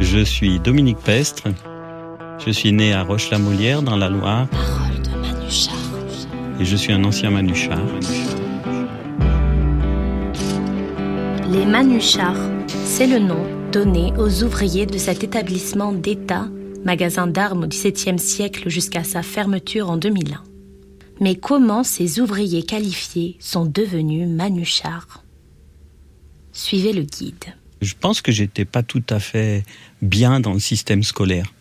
Je suis Dominique Pestre. Je suis né à Roche-la-Molière dans la Loire. Parole de Manuchard. Et je suis un ancien Manuchard. Les Manuchards, c'est le nom donné aux ouvriers de cet établissement d'État, magasin d'armes au XVIIe siècle jusqu'à sa fermeture en 2001. Mais comment ces ouvriers qualifiés sont devenus Manuchards Suivez le guide. Je pense que j'étais pas tout à fait bien dans le système scolaire.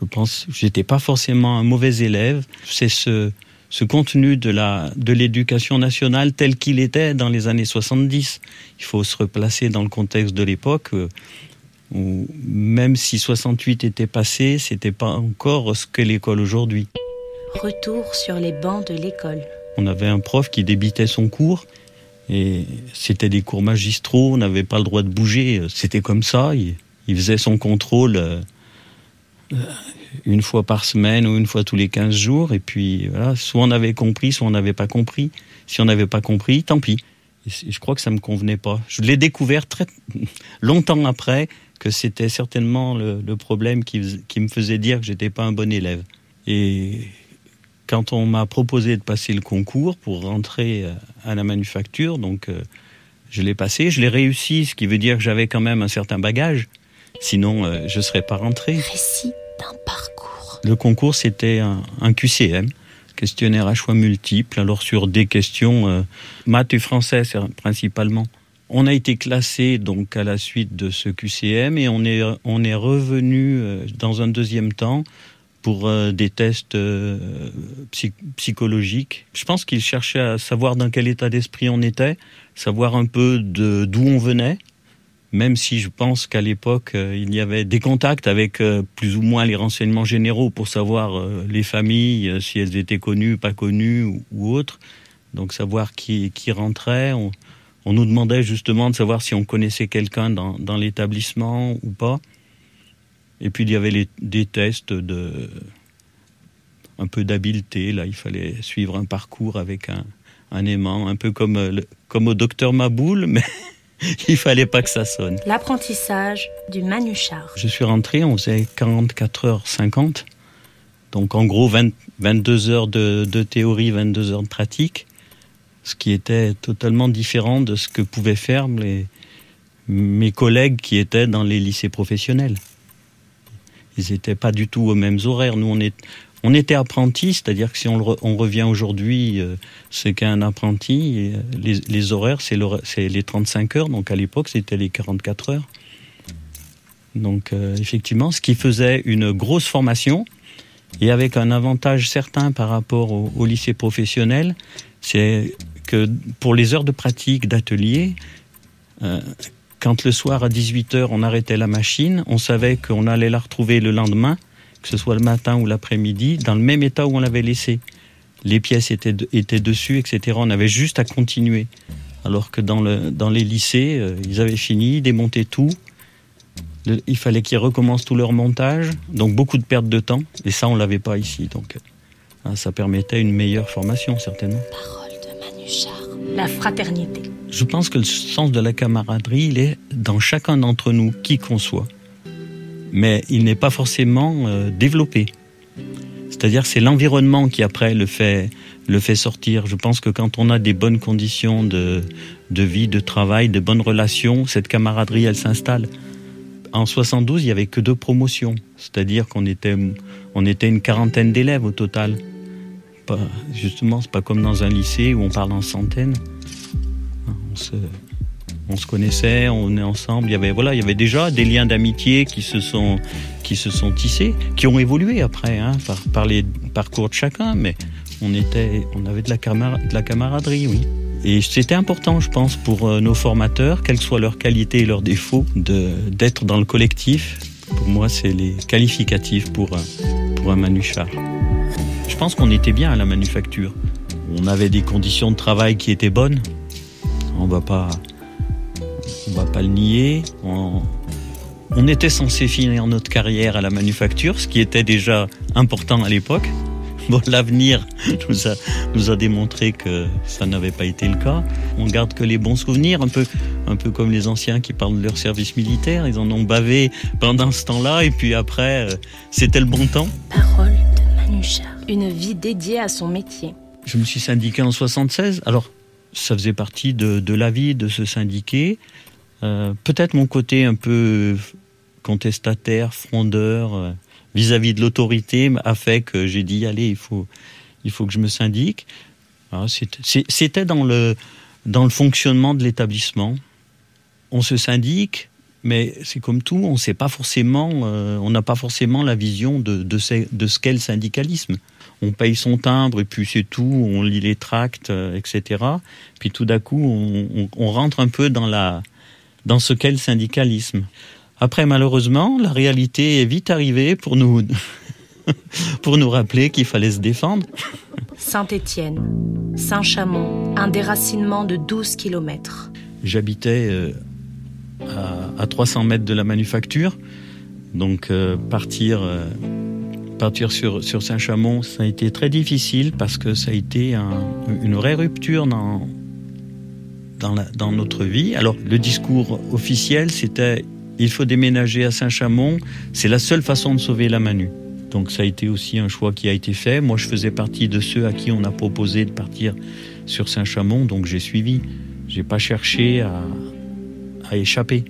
Je pense que j'étais pas forcément un mauvais élève. C'est ce, ce contenu de la de l'éducation nationale tel qu'il était dans les années 70. Il faut se replacer dans le contexte de l'époque euh, où même si 68 était passé, c'était pas encore ce qu'est l'école aujourd'hui. Retour sur les bancs de l'école. On avait un prof qui débitait son cours et c'était des cours magistraux, on n'avait pas le droit de bouger, c'était comme ça, il, faisait son contrôle euh, une fois par semaine ou une fois tous les 15 jours et puis voilà, soit on avait compris, soit on n'avait pas compris. Si on n'avait pas compris, tant pis. Je crois que ça me convenait pas. Je l'ai découvert très longtemps après que c'était certainement le, le problème qui, qui, me faisait dire que j'étais pas un bon élève. Et quand on m'a proposé de passer le concours pour rentrer à la manufacture, donc euh, je l'ai passé, je l'ai réussi, ce qui veut dire que j'avais quand même un certain bagage. Sinon, euh, je serais pas rentré. Récit d'un parcours. Le concours, c'était un, un, QCM, questionnaire à choix multiples, alors sur des questions euh, maths et français principalement. On a été classé donc à la suite de ce QCM et on est on est revenu euh, dans un deuxième temps pour euh, des tests euh, psy psychologiques. Je pense qu'il cherchait à savoir dans quel état d'esprit on était, savoir un peu d'où on venait, même si je pense qu'à l'époque euh, il y avait des contacts avec plus ou moins les renseignements généraux pour savoir les familles, si elles étaient connues, pas connues ou, autres. Donc savoir qui, qui rentrait. On, nous demandait justement de savoir si on connaissait quelqu'un dans l'établissement ou pas. Et puis il y avait les, des tests de un peu d'habileté. Là, il fallait suivre un parcours avec un, un aimant, un peu comme, le, comme au docteur Maboul, mais il fallait pas que ça sonne. L'apprentissage du Manuchard. Je suis rentré, on faisait 44 heures 50. Donc en gros 20, 22 heures de, de théorie, 22 heures de pratique, ce qui était totalement différent de ce que pouvaient faire les, mes collègues qui étaient dans les lycées professionnels. Ils n'étaient pas du tout aux mêmes horaires. Nous, on, est, on était apprentis, c'est-à-dire que si on, re, on revient aujourd'hui, euh, ce qu'est un apprenti, euh, les, les horaires, c'est les 35 heures, donc à l'époque, c'était les 44 heures. Donc, euh, effectivement, ce qui faisait une grosse formation, et avec un avantage certain par rapport au, au lycée professionnel, c'est que pour les heures de pratique d'atelier, euh, quand le soir à 18h on arrêtait la machine, on savait qu'on allait la retrouver le lendemain, que ce soit le matin ou l'après-midi, dans le même état où on l'avait laissé. Les pièces étaient, étaient dessus, etc. On avait juste à continuer. Alors que dans, le, dans les lycées, euh, ils avaient fini, démonté tout. Il fallait qu'ils recommencent tout leur montage, donc beaucoup de perte de temps. Et ça, on l'avait pas ici. Donc, euh, ça permettait une meilleure formation, certainement. Parole de Manuchard. La fraternité. Je pense que le sens de la camaraderie, il est dans chacun d'entre nous, qui qu'on soit. Mais il n'est pas forcément euh, développé. C'est-à-dire c'est l'environnement qui après le fait, le fait sortir. Je pense que quand on a des bonnes conditions de, de vie, de travail, de bonnes relations, cette camaraderie, elle s'installe. En 72, il n'y avait que deux promotions. C'est-à-dire qu'on était, on était une quarantaine d'élèves au total. Pas, justement, c'est pas comme dans un lycée où on parle en centaines. On se, on se connaissait, on est ensemble. Il y avait voilà, il y avait déjà des liens d'amitié qui se sont qui se sont tissés, qui ont évolué après hein, par, les parcours de chacun, mais on était, on avait de la, de la camaraderie, oui. Et c'était important, je pense, pour euh, nos formateurs, quelles soient leurs qualités et leurs défauts, d'être dans le collectif. Pour moi, c'est les qualificatifs pour un, pour un manuchard. Je pense qu'on était bien à la manufacture. On avait des conditions de travail qui étaient bonnes. On va pas, on va pas le nier. On, on était censé finir notre carrière à la manufacture, ce qui était déjà important à l'époque. Bon, l'avenir nous a, nous a démontré que ça n'avait pas été le cas. On garde que les bons souvenirs, un peu, un peu comme les anciens qui parlent de leur service militaire. Ils en ont bavé pendant ce temps-là et puis après, euh, c'était le bon temps. Parole de Manucha. Une vie dédiée à son métier. Je me suis syndiqué en 76. Alors, ça faisait partie de, la vie de se syndiquer. Euh, Peut-être mon côté un peu contestataire, frondeur. euh, vis-à-vis de l'autorité a fait que j'ai dit allez il faut il faut que je me syndique Alors, c'était- dans le dans le fonctionnement de l'établissement on se syndique mais c'est comme tout on euh, n'a pas forcément la vision de ce qu'est le syndicalisme on paye son timbre et puis c'est tout on lit les tracts euh, etc puis tout d'un coup on, on- on rentre un peu dans la dans ce qu'est le syndicalisme après, malheureusement, la réalité est vite arrivée pour nous, pour nous rappeler qu'il fallait se défendre. Saint-Étienne, Saint-Chamond, un déracinement de 12 km. J'habitais euh, à, à 300 mètres de la manufacture, donc euh, partir, euh, partir sur, Saint-Chamond, ça a été très difficile parce que ça a été un- une vraie rupture dans, dans, notre vie. Alors, le discours officiel, c'était il faut déménager à Saint-Chamond, c'est la seule façon de sauver la Manu. Donc ça a été aussi un choix qui a été fait. Moi, je faisais partie de ceux à qui on a proposé de partir sur Saint-Chamond, donc j'ai suivi. J'ai pas cherché à, à échapper.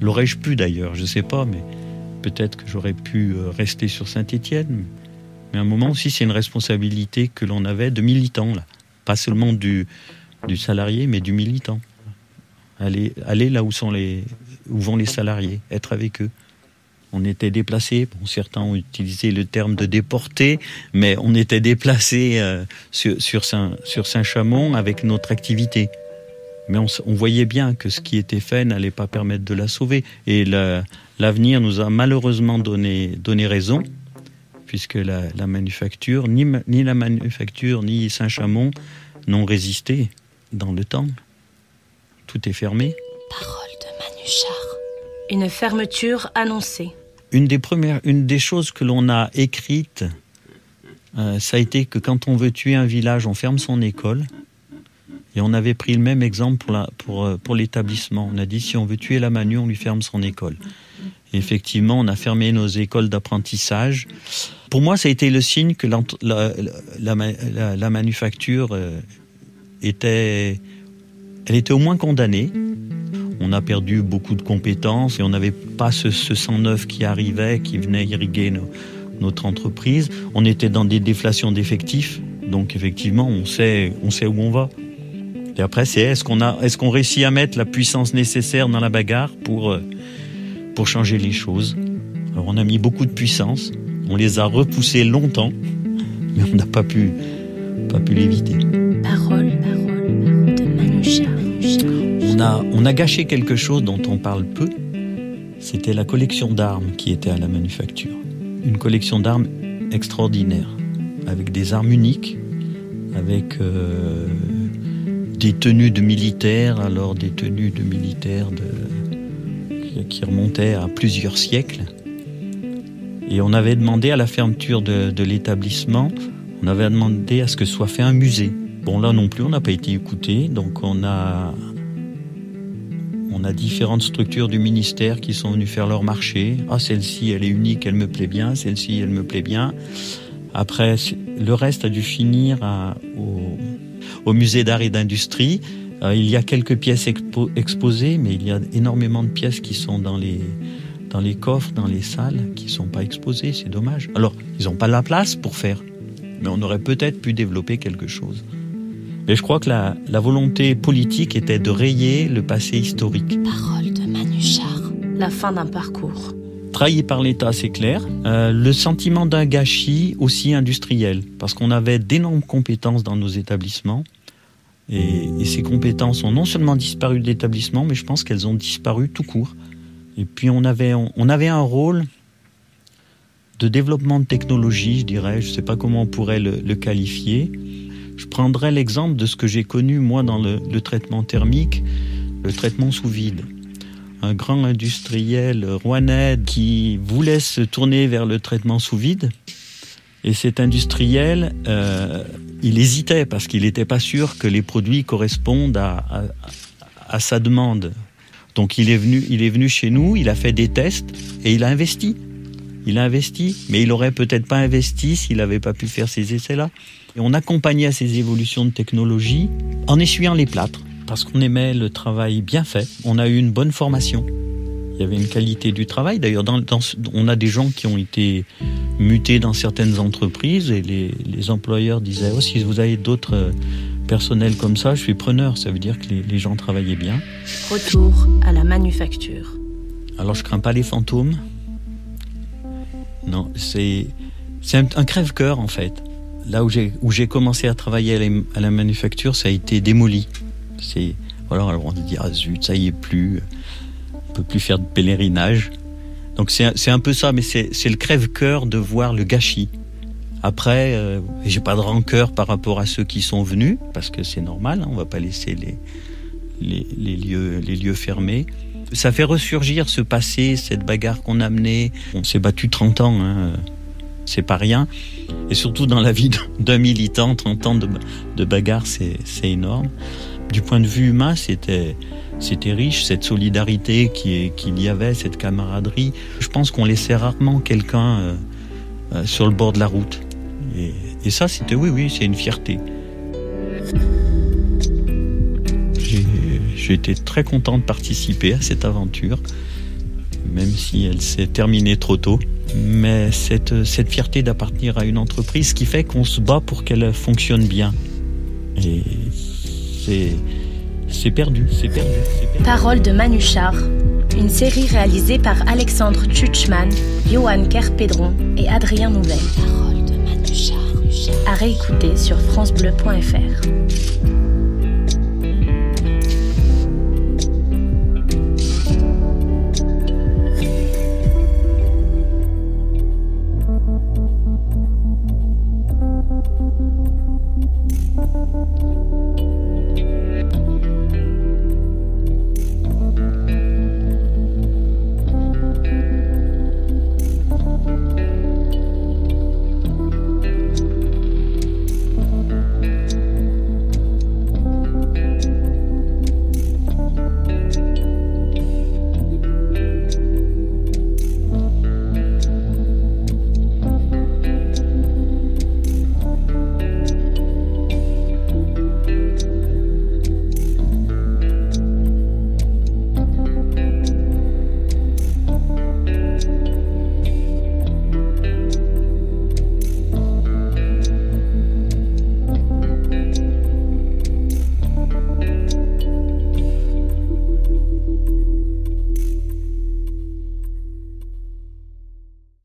L'aurais-je pu d'ailleurs, je sais pas, mais peut-être que j'aurais pu euh, rester sur Saint-Étienne. Mais à un moment aussi, c'est une responsabilité que l'on avait de militant, là. Pas seulement du, du salarié, mais du militant. Aller, là où, sont les, où vont les salariés, être avec eux. On était déplacés, bon, certains ont utilisé le terme de déportés, mais on était déplacés euh, sur Saint-Chamond avec notre activité. Mais on, voyait bien que ce qui était fait n'allait pas permettre de la sauver. Et la- l'avenir nous a malheureusement donné, donné raison, puisque la, la manufacture, ni, la manufacture, ni Saint-Chamond n'ont résisté dans le temps. Tout est fermé. Parole de Manuchar. Une fermeture annoncée. Une des premières, une des choses que l'on a écrites, euh, ça a été que quand on veut tuer un village, on ferme son école. Et on avait pris le même exemple pour, euh, pour l'établissement. On a dit si on veut tuer la Manu, on lui ferme son école. Et effectivement, on a fermé nos écoles d'apprentissage. Pour moi, ça a été le signe que la, la, manufacture euh, était, elle était au moins condamnée. On a perdu beaucoup de compétences et on n'avait pas ce, ce sang neuf qui arrivait, qui venait irriguer notre entreprise. On était dans des déflations d'effectifs, donc effectivement, on sait, on sait où on va. Et après, c'est est-ce qu'on a, est-ce qu'on réussit à mettre la puissance nécessaire dans la bagarre pour, euh, pour changer les choses? Alors, on a mis beaucoup de puissance, on les a repoussés longtemps, mais on n'a pas pu, pas pu l'éviter. Parole, parole de Manuchar. On a, on a gâché quelque chose dont on parle peu. C'était la collection d'armes qui était à la manufacture. Une collection d'armes extraordinaire, avec des armes uniques, avec euh, des tenues de militaires, alors des tenues de militaires qui, remontaient à plusieurs siècles. Et on avait demandé à la fermeture de, de l'établissement, on avait demandé à ce que soit fait un musée. Bon, là non plus, on n'a pas été écouté, donc on a on a différentes structures du ministère qui sont venues faire leur marché. Ah, celle-ci, elle est unique, elle me plaît bien. Celle-ci, elle me plaît bien. Après, le reste a dû finir à- au, au musée d'art et d'industrie. Euh, il y a quelques pièces expo- exposées, mais il y a énormément de pièces qui sont dans les, dans les coffres, dans les salles, qui ne sont pas exposées. C'est dommage. Alors, ils n'ont pas la place pour faire. Mais on aurait peut-être pu développer quelque chose. Mais je crois que la, la volonté politique était de rayer le passé historique. Parole de Manuchar. La fin d'un parcours. Trahi par l'État, c'est clair. Euh, le sentiment d'un gâchis aussi industriel, parce qu'on avait d'énormes compétences dans nos établissements. Et, ces compétences ont non seulement disparu de l'établissement, mais je pense qu'elles ont disparu tout court. Et puis on avait, on, avait un rôle de développement de technologie, je dirais, je ne sais pas comment on pourrait le, qualifier. Je prendrais l'exemple de ce que j'ai connu moi dans le traitement thermique, le traitement sous vide un grand industriel rouennais qui voulait se tourner vers le traitement sous vide Et cet industriel, euh, il hésitait parce qu'il n'était pas sûr que les produits correspondent à, à, sa demande. Donc il est venu, il est venu chez nous, il a fait des tests et il a investi. Il a investi, mais il aurait peut-être pas investi s'il n'avait pas pu faire ces essais-là. Et on accompagnait ces évolutions de technologie en essuyant les plâtres, parce qu'on aimait le travail bien fait. On a eu une bonne formation. Il y avait une qualité du travail. D'ailleurs, dans, on a des gens qui ont été mutés dans certaines entreprises et les, les employeurs disaient oh, si vous avez d'autres euh, personnels comme ça, je suis preneur. Ça veut dire que les, les gens travaillaient bien. Retour à la manufacture. Alors, je crains pas les fantômes. Non, c'est un, un crève-cœur en fait. Là où j'ai où j'ai commencé à travailler à la, à la, manufacture, ça a été démoli. C'est voilà, alors on dit ah zut, ça y est plus on peut plus faire de pèlerinage. Donc c'est un peu ça, mais c'est le crève-cœur de voir le gâchis. Après, euh, j'ai pas de rancœur par rapport à ceux qui sont venus, parce que c'est normal, hein, on va pas laisser les, les, lieux, les lieux fermés. Ça fait ressurgir ce passé, cette bagarre qu'on a menée. On s'est battu 30 ans, hein, c'est pas rien. Et surtout dans la vie d'un militant, 30 ans de, de bagarre, c'est énorme. Du point de vue humain, c'était c'était riche, cette solidarité qu'il y avait, cette camaraderie. Je pense qu'on laissait rarement quelqu'un euh, euh, sur le bord de la route. Et, ça, c'était oui, oui, c'est une fierté. J'ai été très content de participer à cette aventure, même si elle s'est terminée trop tôt. Mais cette, cette fierté d'appartenir à une entreprise qui fait qu'on se bat pour qu'elle fonctionne bien. C'est c'est perdu, c'est perdu, perdu. Parole de Manuchar, une série réalisée par Alexandre Tchutchman, Johan Kerpédron et Adrien Nouvel. Parole de Manuchar. À réécouter sur FranceBleu.fr.